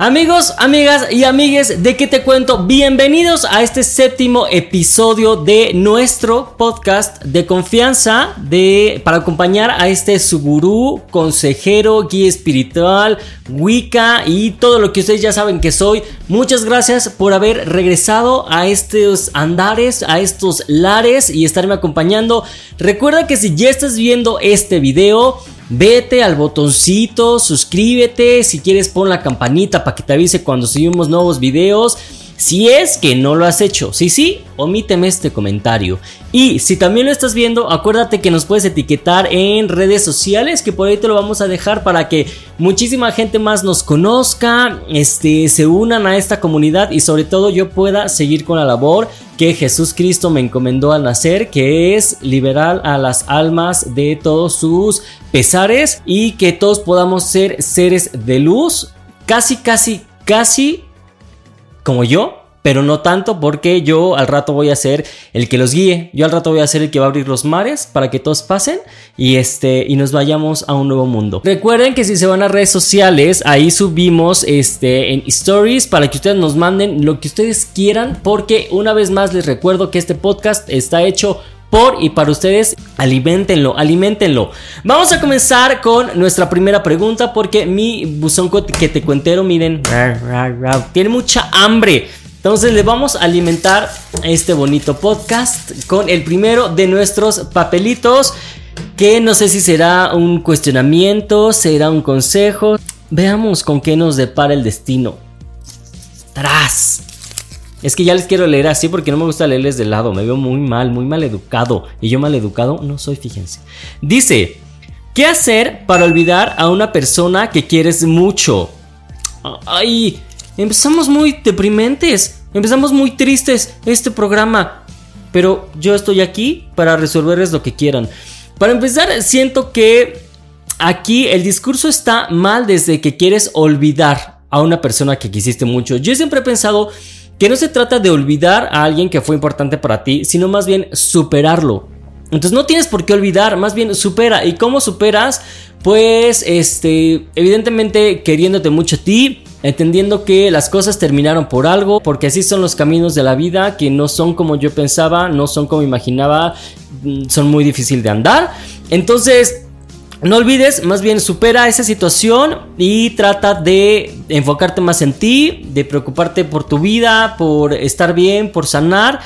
Amigos, amigas y amigues, ¿de qué te cuento? Bienvenidos a este séptimo episodio de nuestro podcast de confianza de, para acompañar a este sugurú, consejero, guía espiritual, Wicca y todo lo que ustedes ya saben que soy. Muchas gracias por haber regresado a estos andares, a estos lares y estarme acompañando. Recuerda que si ya estás viendo este video, Vete al botoncito, suscríbete, si quieres pon la campanita para que te avise cuando subimos nuevos videos. Si es que no lo has hecho, si sí, omíteme este comentario. Y si también lo estás viendo, acuérdate que nos puedes etiquetar en redes sociales, que por ahí te lo vamos a dejar para que muchísima gente más nos conozca, este, se unan a esta comunidad y sobre todo yo pueda seguir con la labor que Jesús Cristo me encomendó al nacer, que es liberar a las almas de todos sus pesares y que todos podamos ser seres de luz, casi, casi, casi como yo, pero no tanto porque yo al rato voy a ser el que los guíe. Yo al rato voy a ser el que va a abrir los mares para que todos pasen y este y nos vayamos a un nuevo mundo. Recuerden que si se van a redes sociales, ahí subimos este en stories para que ustedes nos manden lo que ustedes quieran porque una vez más les recuerdo que este podcast está hecho por y para ustedes. Alimentenlo, alimentenlo. Vamos a comenzar con nuestra primera pregunta porque mi buzón que te cuentero, miren, tiene mucha hambre. Entonces le vamos a alimentar este bonito podcast con el primero de nuestros papelitos que no sé si será un cuestionamiento, será un consejo. Veamos con qué nos depara el destino. ¡Tras! Es que ya les quiero leer así porque no me gusta leerles de lado. Me veo muy mal, muy mal educado. Y yo mal educado no soy, fíjense. Dice, ¿qué hacer para olvidar a una persona que quieres mucho? Ay, empezamos muy deprimentes. Empezamos muy tristes este programa. Pero yo estoy aquí para resolverles lo que quieran. Para empezar, siento que aquí el discurso está mal desde que quieres olvidar a una persona que quisiste mucho. Yo siempre he pensado que no se trata de olvidar a alguien que fue importante para ti, sino más bien superarlo. Entonces no tienes por qué olvidar, más bien supera. ¿Y cómo superas? Pues, este, evidentemente queriéndote mucho a ti, entendiendo que las cosas terminaron por algo, porque así son los caminos de la vida, que no son como yo pensaba, no son como imaginaba, mm, son muy difíciles de andar. Entonces, no olvides, más bien supera esa situación y trata de enfocarte más en ti, de preocuparte por tu vida, por estar bien, por sanar.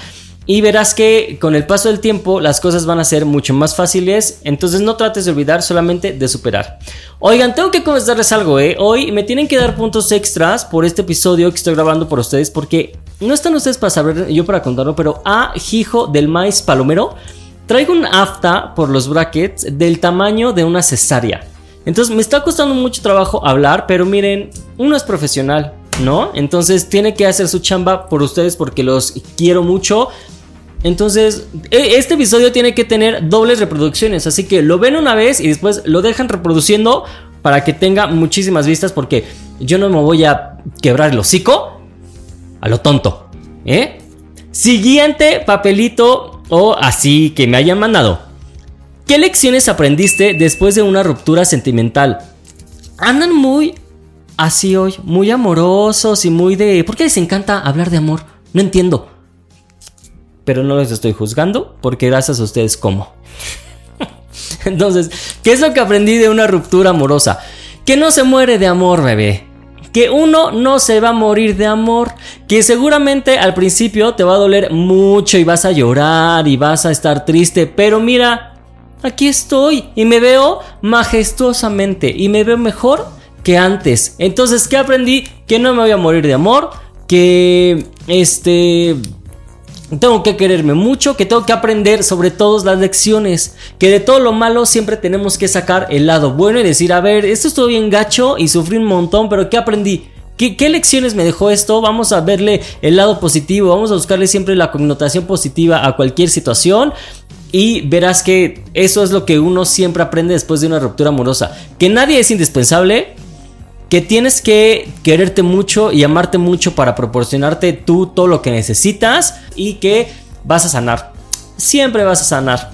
Y verás que con el paso del tiempo las cosas van a ser mucho más fáciles. Entonces no trates de olvidar, solamente de superar. Oigan, tengo que comentarles algo, ¿eh? Hoy me tienen que dar puntos extras por este episodio que estoy grabando por ustedes. Porque no están ustedes para saber, yo para contarlo, pero a Hijo del Maíz Palomero Traigo un afta por los brackets del tamaño de una cesárea. Entonces me está costando mucho trabajo hablar, pero miren, uno es profesional, ¿no? Entonces tiene que hacer su chamba por ustedes porque los quiero mucho. Entonces, e, este episodio tiene que tener dobles reproducciones, así que lo ven una vez y después lo dejan reproduciendo para que tenga muchísimas vistas porque yo no me voy a quebrar el hocico a lo tonto, ¿eh? Siguiente papelito o así que me hayan mandado. ¿Qué lecciones aprendiste después de una ruptura sentimental? Andan muy así hoy, muy amorosos y muy de... ¿Por qué les encanta hablar de amor? No entiendo. Pero no les estoy juzgando porque gracias a ustedes como. Entonces, ¿qué es lo que aprendí de una ruptura amorosa? Que no se muere de amor, bebé que uno no se va a morir de amor, que seguramente al principio te va a doler mucho y vas a llorar y vas a estar triste, pero mira, aquí estoy y me veo majestuosamente y me veo mejor que antes. Entonces, ¿qué aprendí? Que no me voy a morir de amor, que este tengo que quererme mucho, que tengo que aprender sobre todas las lecciones, que de todo lo malo siempre tenemos que sacar el lado bueno y decir, a ver, esto estuvo bien gacho y sufrí un montón, pero ¿qué aprendí? ¿Qué, ¿Qué, lecciones me dejó esto? Vamos a verle el lado positivo, vamos a buscarle siempre la connotación positiva a cualquier situación y verás que eso es lo que uno siempre aprende después de una ruptura amorosa, que nadie es indispensable, que tienes que quererte mucho y amarte mucho para proporcionarte tú todo lo que necesitas y que vas a sanar. Siempre vas a sanar.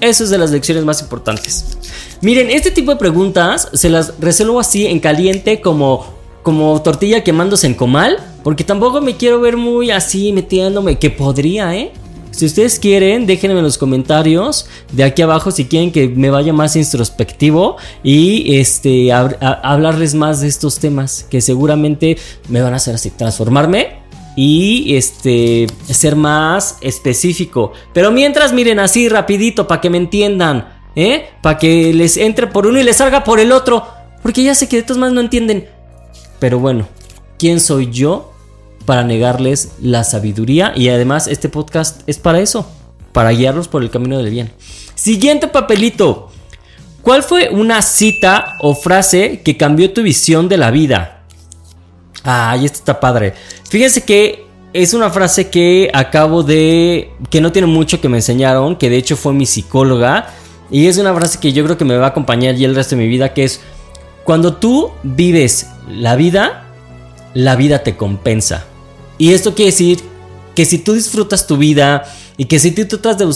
Eso es de las lecciones más importantes. Miren, este tipo de preguntas se las resuelvo así en caliente como como tortilla quemándose en comal, porque tampoco me quiero ver muy así metiéndome, que podría, ¿eh? Si ustedes quieren, déjenme en los comentarios de aquí abajo si quieren que me vaya más introspectivo y este hablarles más de estos temas que seguramente me van a hacer así transformarme y este ser más específico. Pero mientras miren así rapidito para que me entiendan, ¿eh? Para que les entre por uno y les salga por el otro, porque ya sé que de todos más no entienden. Pero bueno, ¿quién soy yo para negarles la sabiduría? Y además este podcast es para eso, para guiarlos por el camino del bien. Siguiente papelito. ¿Cuál fue una cita o frase que cambió tu visión de la vida? Ay, esto está padre. Fíjense que es una frase que acabo de... que no tiene mucho que me enseñaron, que de hecho fue mi psicóloga. Y es una frase que yo creo que me va a acompañar ya el resto de mi vida, que es, cuando tú vives la vida, la vida te compensa. Y esto quiere decir que si tú disfrutas tu vida y que si tú tratas de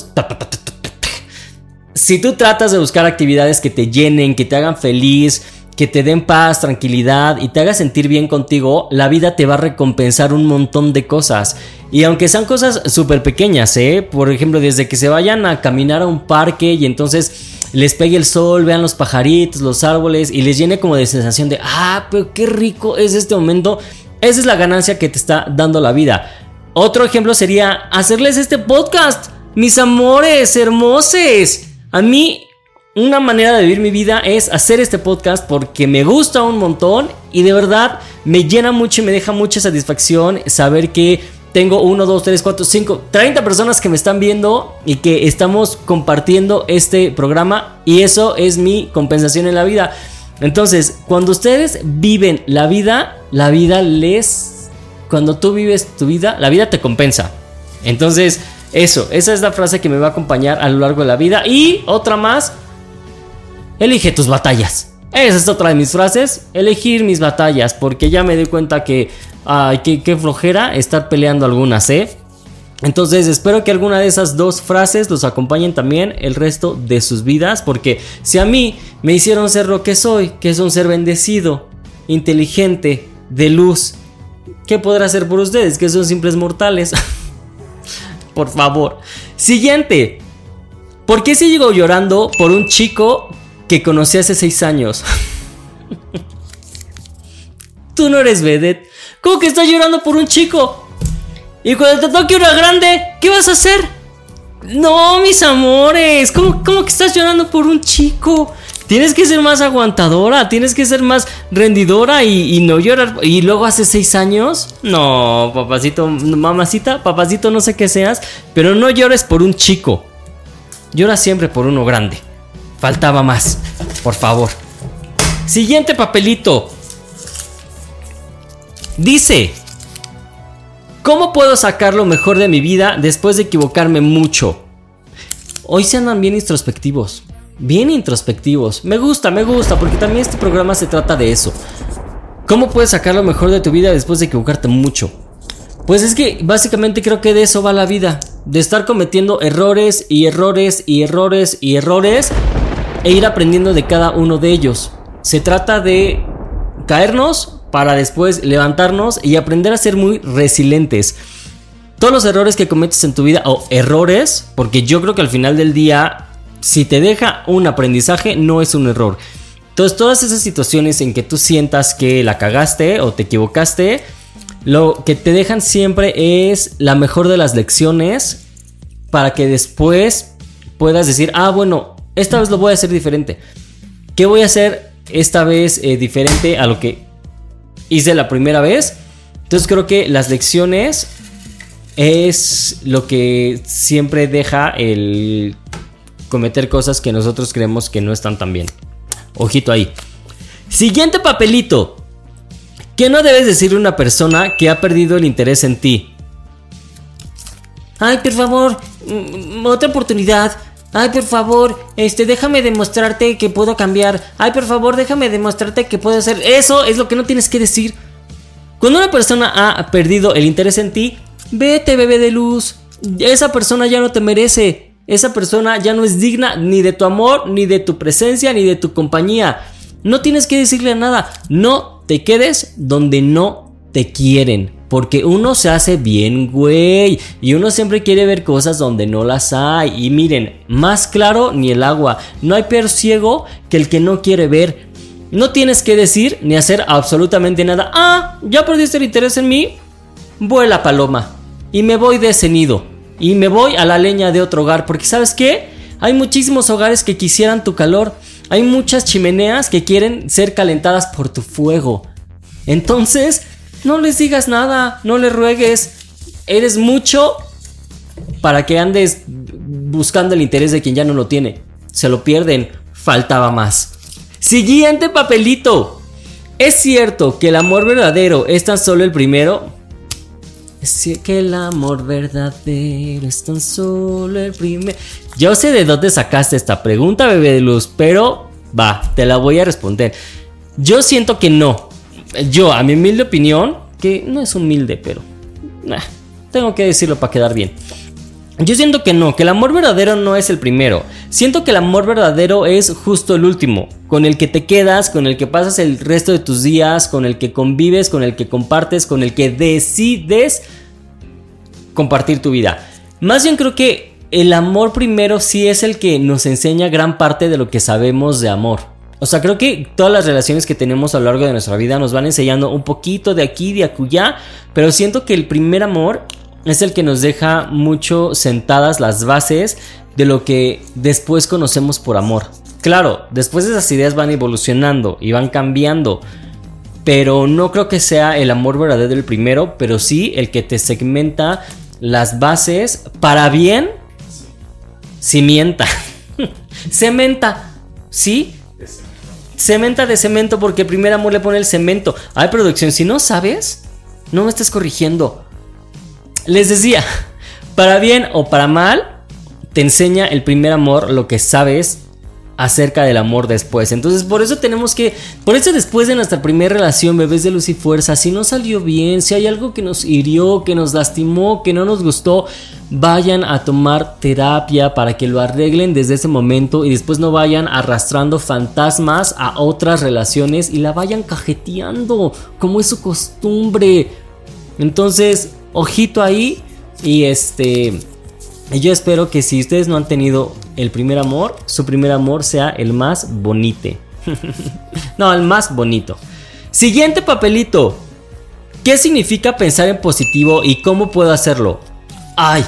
si tú tratas de buscar actividades que te llenen, que te hagan feliz, que te den paz, tranquilidad y te haga sentir bien contigo, la vida te va a recompensar un montón de cosas. Y aunque sean cosas súper pequeñas, ¿eh? Por ejemplo, desde que se vayan a caminar a un parque y entonces les pegue el sol, vean los pajaritos, los árboles y les llene como de sensación de, ah, pero qué rico es este momento. Esa es la ganancia que te está dando la vida. Otro ejemplo sería hacerles este podcast. Mis amores, hermosos. A mí una manera de vivir mi vida es hacer este podcast porque me gusta un montón y de verdad me llena mucho y me deja mucha satisfacción saber que tengo 1, 2, 3, 4, 5, 30 personas que me están viendo y que estamos compartiendo este programa y eso es mi compensación en la vida. Entonces, cuando ustedes viven la vida, la vida les... Cuando tú vives tu vida, la vida te compensa. Entonces, eso, esa es la frase que me va a acompañar a lo largo de la vida. Y otra más, Elige tus batallas. Esa es otra de mis frases. Elegir mis batallas. Porque ya me doy cuenta que. Ay, qué, flojera estar peleando algunas, ¿eh? Entonces espero que alguna de esas dos frases los acompañen también el resto de sus vidas, porque si a mí me hicieron ser lo que soy, que es un ser bendecido, inteligente, de luz, ¿qué podrá hacer por ustedes? Que son simples mortales. por favor. Siguiente. ¿Por qué sigo llorando por un chico que conocí hace seis años. Tú no eres vedette. ¿Cómo que estás llorando por un chico? Y cuando te toque una grande, ¿qué vas a hacer? No, mis amores. ¿Cómo, que estás llorando por un chico? Tienes que ser más aguantadora, tienes que ser más rendidora y, y, no llorar. Y luego hace seis años, no, papacito, mamacita, papacito, no sé qué seas, pero no llores por un chico. Llora siempre por uno grande. Faltaba más, por favor. Siguiente papelito. Dice, ¿cómo puedo sacar lo mejor de mi vida después de equivocarme mucho? Hoy se andan bien introspectivos. Bien introspectivos. Me gusta, me gusta, porque también este programa se trata de eso. ¿Cómo puedes sacar lo mejor de tu vida después de equivocarte mucho? Pues es que básicamente creo que de eso va la vida. De estar cometiendo errores y errores y errores y errores e ir aprendiendo de cada uno de ellos. Se trata de caernos para después levantarnos y aprender a ser muy resilientes. Todos los errores que cometes en tu vida, o errores, porque yo creo que al final del día, si te deja un aprendizaje, no es un error. Entonces, todas esas situaciones en que tú sientas que la cagaste o te equivocaste, lo que te dejan siempre es la mejor de las lecciones para que después puedas decir, ah, bueno, esta vez lo voy a hacer diferente. ¿Qué voy a hacer esta vez eh, diferente a lo que hice la primera vez? Entonces creo que las lecciones es lo que siempre deja el cometer cosas que nosotros creemos que no están tan bien. Ojito ahí. Siguiente papelito. ¿Qué no debes decirle a una persona que ha perdido el interés en ti? Ay, por favor, mm, otra oportunidad. Ay, por favor, este, déjame demostrarte que puedo cambiar. Ay, por favor, déjame demostrarte que puedo hacer. Eso es lo que no tienes que decir. Cuando una persona ha perdido el interés en ti, vete, bebé de luz. Esa persona ya no te merece. Esa persona ya no es digna ni de tu amor, ni de tu presencia, ni de tu compañía. No tienes que decirle nada. No te quedes donde no te quieren. Porque uno se hace bien, güey. Y uno siempre quiere ver cosas donde no las hay. Y miren, más claro ni el agua. No hay peor ciego que el que no quiere ver. No tienes que decir ni hacer absolutamente nada. Ah, ya perdiste el interés en mí. Vuela paloma. Y me voy de ese nido. Y me voy a la leña de otro hogar. Porque sabes qué? Hay muchísimos hogares que quisieran tu calor. Hay muchas chimeneas que quieren ser calentadas por tu fuego. Entonces, no les digas nada, no les ruegues. Eres mucho para que andes buscando el interés de quien ya no lo tiene. Se lo pierden, faltaba más. Siguiente papelito. ¿Es cierto que el amor verdadero es tan solo el primero? Es que el amor verdadero es tan solo el primero. Yo sé de dónde sacaste esta pregunta, bebé de luz, pero va, te la voy a responder. Yo siento que no yo, a mi humilde opinión, que no es humilde, pero tengo que decirlo para quedar bien. Yo siento que no, que el amor verdadero no es el primero. Siento que el amor verdadero es justo el último, con el que te quedas, con el que pasas el resto de tus días, con el que convives, con el que compartes, con el que decides compartir tu vida. Más bien creo que el amor primero sí es el que nos enseña gran parte de lo que sabemos de amor. O sea, creo que todas las relaciones que tenemos a lo largo de nuestra vida nos van enseñando un poquito de aquí, de acullá, pero siento que el primer amor es el que nos deja mucho sentadas las bases de lo que después conocemos por amor. Claro, después esas ideas van evolucionando y van cambiando, pero no creo que sea el amor verdadero el primero, pero sí el que te segmenta las bases para bien, cimienta, cementa, ¿sí? Cementa de cemento porque primer amor le pone el cemento. Hay producción, si no sabes, no me estés corrigiendo. Les decía, para bien o para mal, te enseña el primer amor lo que sabes acerca del amor después. Entonces, por eso tenemos que, por eso después de nuestra primera relación, bebés de luz y fuerza, si no salió bien, si hay algo que nos hirió, que nos lastimó, que no nos gustó, vayan a tomar terapia para que lo arreglen desde ese momento y después no vayan arrastrando fantasmas a otras relaciones y la vayan cajeteando como es su costumbre. Entonces, ojito ahí y este yo espero que si ustedes no han tenido el primer amor, su primer amor sea el más bonito. no, el más bonito. Siguiente papelito. ¿Qué significa pensar en positivo y cómo puedo hacerlo? Ay,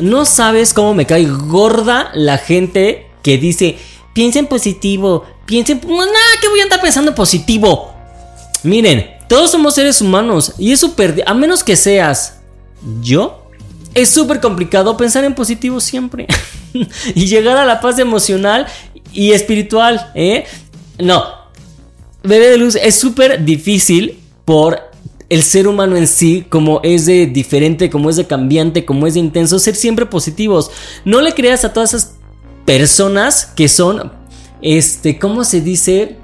no sabes cómo me cae gorda la gente que dice, piensa en positivo, piensa en... Nada, que voy a andar pensando en positivo. Miren, todos somos seres humanos y es súper... A menos que seas yo, es súper complicado pensar en positivo siempre. y llegar a la paz emocional y espiritual, ¿eh? No. Bebé de luz es súper difícil por el ser humano en sí, como es de diferente, como es de cambiante, como es de intenso, ser siempre positivos. No le creas a todas esas personas que son, este, ¿cómo se dice?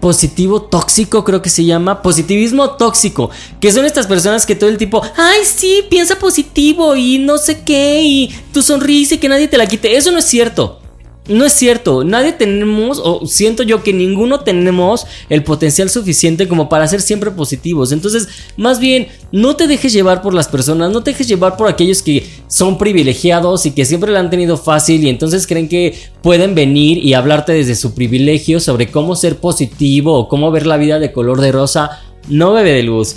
Positivo tóxico, creo que se llama, positivismo tóxico, que son estas personas que todo el tipo, ay, sí, piensa positivo y no sé qué, y tu sonrisa y que nadie te la quite. Eso no es cierto. No es cierto, nadie tenemos, o siento yo que ninguno tenemos el potencial suficiente como para ser siempre positivos. Entonces, más bien, no te dejes llevar por las personas, no te dejes llevar por aquellos que son privilegiados y que siempre la han tenido fácil y entonces creen que pueden venir y hablarte desde su privilegio sobre cómo ser positivo o cómo ver la vida de color de rosa. No bebe de luz.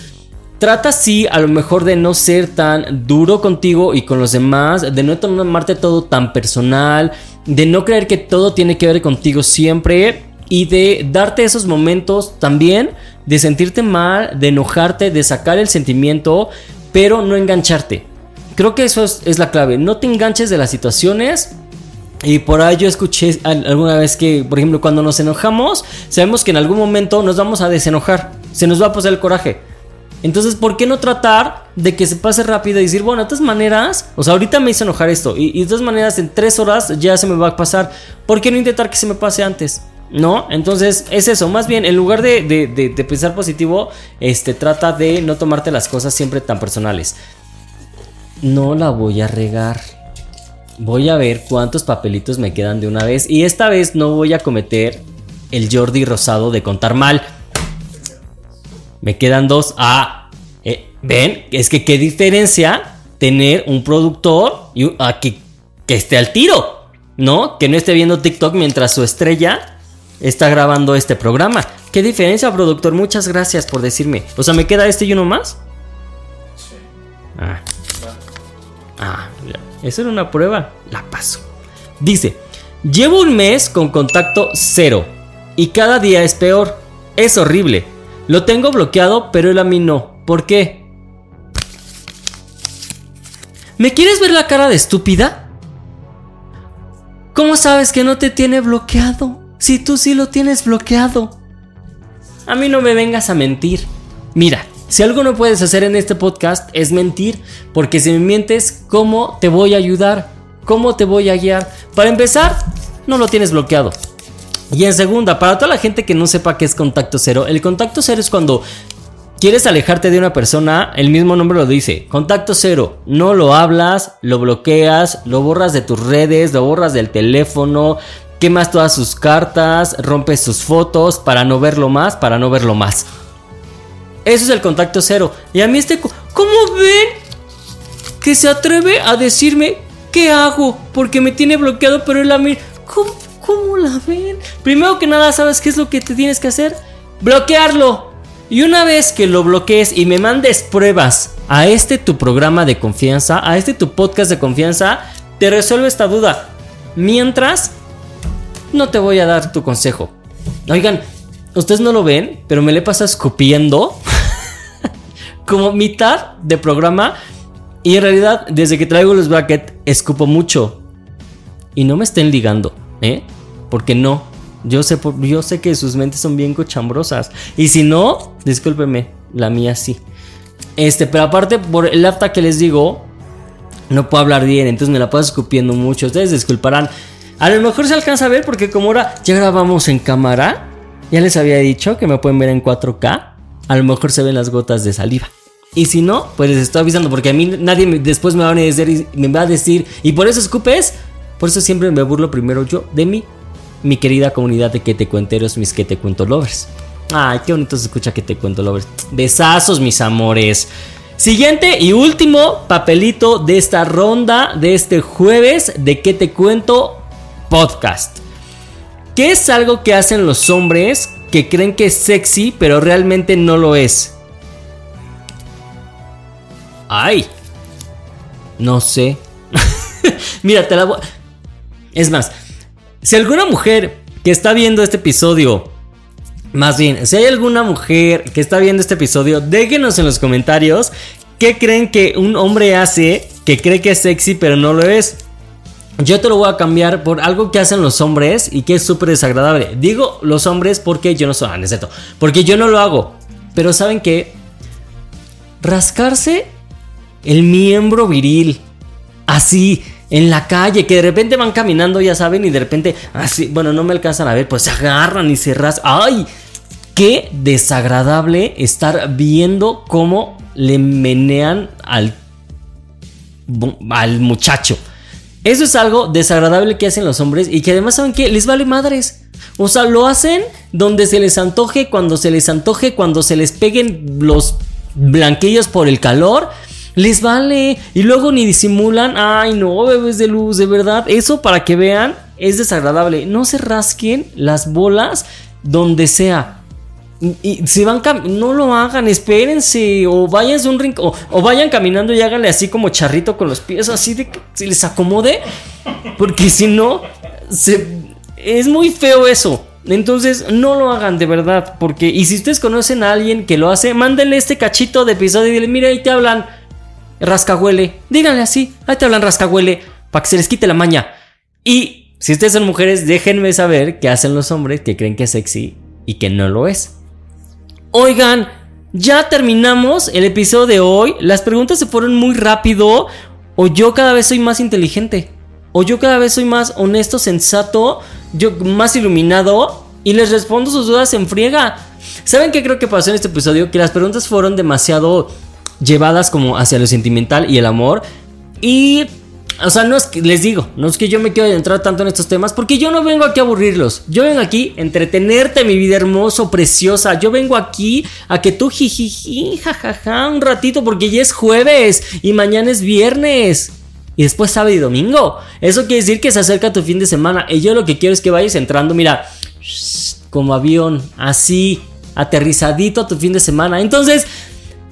Trata sí a lo mejor de no ser tan duro contigo y con los demás, de no tomarte todo tan personal, de no creer que todo tiene que ver contigo siempre y de darte esos momentos también de sentirte mal, de enojarte, de sacar el sentimiento, pero no engancharte. Creo que eso es, la clave, no te enganches de las situaciones. Y por ahí yo escuché alguna vez que, por ejemplo, cuando nos enojamos, sabemos que en algún momento nos vamos a desenojar, se nos va a pasar el coraje. Entonces, ¿por qué no tratar de que se pase rápido y decir, bueno, de todas maneras, o sea, ahorita me hizo enojar esto, y, de todas maneras en tres horas ya se me va a pasar, ¿por qué no intentar que se me pase antes? ¿No? Entonces es eso, más bien en lugar de, de, pensar positivo, este, trata de no tomarte las cosas siempre tan personales. No la voy a regar. Voy a ver cuántos papelitos me quedan de una vez. Y esta vez no voy a cometer el Jordi Rosado de contar mal. Me quedan dos. Ah, eh, ven, es que qué diferencia tener un productor y, a que, que esté al tiro, ¿no? Que no esté viendo TikTok mientras su estrella está grabando este programa. ¿Qué diferencia, productor? Muchas gracias por decirme. O sea, ¿me queda este y uno más? Sí. Ah. Ah, Eso era una prueba. La paso. Dice, llevo un mes con contacto cero. Y cada día es peor. Es horrible. Lo tengo bloqueado, pero él a mí no. ¿Por qué? ¿Me quieres ver la cara de estúpida? ¿Cómo sabes que no te tiene bloqueado? Si tú sí lo tienes bloqueado. A mí no me vengas a mentir. Mira, si algo no puedes hacer en este podcast es mentir, porque si me mientes, ¿cómo te voy a ayudar? ¿Cómo te voy a guiar? Para empezar, no lo tienes bloqueado. Y en segunda, para toda la gente que no sepa qué es contacto cero, el contacto cero es cuando quieres alejarte de una persona, el mismo nombre lo dice, contacto cero, no lo hablas, lo bloqueas, lo borras de tus redes, lo borras del teléfono, quemas todas sus cartas, rompes sus fotos para no verlo más, para no verlo más. Eso es el contacto cero. Y a mí este... ¿Cómo ven? Que se atreve a decirme qué hago porque me tiene bloqueado, pero él a mí... ¿Cómo? ¿Cómo la ven? Primero que nada, ¿sabes qué es lo que te tienes que hacer? Bloquearlo. Y una vez que lo bloquees y me mandes pruebas a este tu programa de confianza, a este tu podcast de confianza, te resuelve esta duda. Mientras, no te voy a dar tu consejo. Oigan, ustedes no lo ven, pero me le pasa escupiendo como mitad de programa. Y en realidad, desde que traigo los brackets, escupo mucho. Y no me estén ligando. ¿eh? Porque no. Yo sé, yo sé que sus mentes son bien cochambrosas. Y si no, discúlpeme, la mía sí. Este, pero aparte, por el apta que les digo, no puedo hablar bien, entonces me la paso escupiendo mucho. Ustedes disculparán. A lo mejor se alcanza a ver porque como ahora ya grabamos en cámara, ya les había dicho que me pueden ver en 4K. A lo mejor se ven las gotas de saliva. Y si no, pues les estoy avisando porque a mí nadie después me va a decir, me va a decir, y por eso escupes, por eso siempre me burlo primero yo de mí, mi querida comunidad de que te cuenteros, mis que te cuento lovers. Ay, qué bonito se escucha que te cuento lovers. Besazos, mis amores. Siguiente y último papelito de esta ronda de este jueves de que te cuento podcast. ¿Qué es algo que hacen los hombres que creen que es sexy pero realmente no lo es? Ay, no sé. Mira, te la voy. Es más, si alguna mujer que está viendo este episodio, más bien, si hay alguna mujer que está viendo este episodio, déjenos en los comentarios qué creen que un hombre hace que cree que es sexy pero no lo es. Yo te lo voy a cambiar por algo que hacen los hombres y que es súper desagradable. Digo los hombres porque yo no soy, ah, porque yo no lo hago. Pero saben que rascarse el miembro viril así en la calle, que de repente van caminando, ya saben, y de repente, así, bueno, no me alcanzan a ver, pues se agarran y se rasgan. ¡Ay! Qué desagradable estar viendo cómo le menean al, al muchacho. Eso es algo desagradable que hacen los hombres y que además saben que les vale madres. O sea, lo hacen donde se les antoje, cuando se les antoje, cuando se les peguen los blanquillos por el calor les vale. Y luego ni disimulan. Ay, no, bebés de luz, de verdad. Eso para que vean es desagradable. No se rasquen las bolas donde sea. Y si van no lo hagan, espérense. O vayan un rincón. O, vayan caminando y háganle así como charrito con los pies, así de que se les acomode. Porque si no, es muy feo eso. Entonces, no lo hagan de verdad. Porque, y si ustedes conocen a alguien que lo hace, mándenle este cachito de episodio y dile, mira, ahí te hablan rascahuele. Díganle así, ahí te hablan rascahuele, para que se les quite la maña. Y si ustedes son mujeres, déjenme saber qué hacen los hombres que creen que es sexy y que no lo es. Oigan, ya terminamos el episodio de hoy. Las preguntas se fueron muy rápido. O yo cada vez soy más inteligente. O yo cada vez soy más honesto, sensato, yo más iluminado. Y les respondo sus dudas en friega. ¿Saben qué creo que pasó en este episodio? Que las preguntas fueron demasiado llevadas como hacia lo sentimental y el amor. Y o sea, no es que les digo, no es que yo me quiero entrar tanto en estos temas, porque yo no vengo aquí a aburrirlos. Yo vengo aquí a entretenerte, mi vida hermoso, preciosa. Yo vengo aquí a que tú jijiji, jajaja, un ratito, porque ya es jueves y mañana es viernes. Y después sábado y domingo. Eso quiere decir que se acerca tu fin de semana. Y yo lo que quiero es que vayas entrando, mira, como avión, así, aterrizadito a tu fin de semana. Entonces,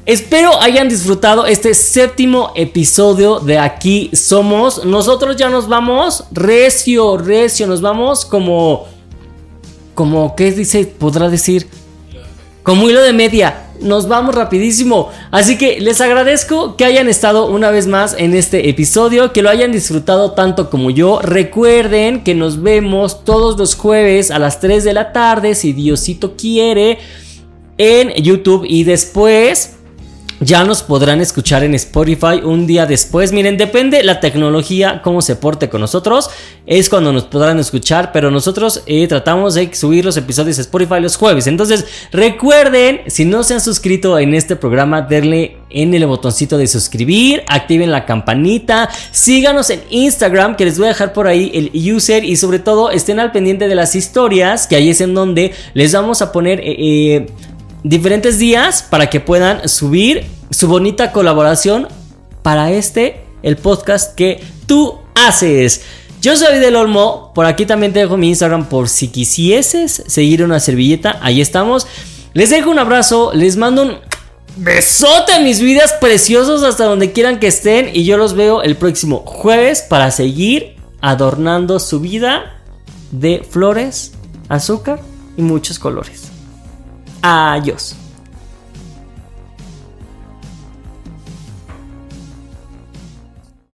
Espero hayan disfrutado este séptimo episodio de Aquí Somos. Nosotros ya nos vamos recio, recio, nos vamos como... Como, ¿qué dice? Podrá decir. Como hilo de media. Nos vamos rapidísimo. Así que les agradezco que hayan estado una vez más en este episodio, que lo hayan disfrutado tanto como yo. Recuerden que nos vemos todos los jueves a las 3 de la tarde, si Diosito quiere, en YouTube y después ya nos podrán escuchar en Spotify un día después. Miren, depende la tecnología, cómo se porte con nosotros. Es cuando nos podrán escuchar, pero nosotros eh, tratamos de subir los episodios a Spotify los jueves. Entonces, recuerden, si no se han suscrito en este programa, denle en el botoncito de suscribir, activen la campanita, síganos en Instagram, que les voy a dejar por ahí el user y sobre todo estén al pendiente de las historias, que ahí es en donde les vamos a poner... Eh, eh, diferentes días para que puedan subir su bonita colaboración para este, el podcast que tú haces. Yo soy del Olmo, por aquí también te dejo mi Instagram por si quisieses seguir una servilleta, ahí estamos. Les dejo un abrazo, les mando un besote mis vidas preciosos hasta donde quieran que estén y yo los veo el próximo jueves para seguir adornando su vida de flores, azúcar y muchos colores. Adiós.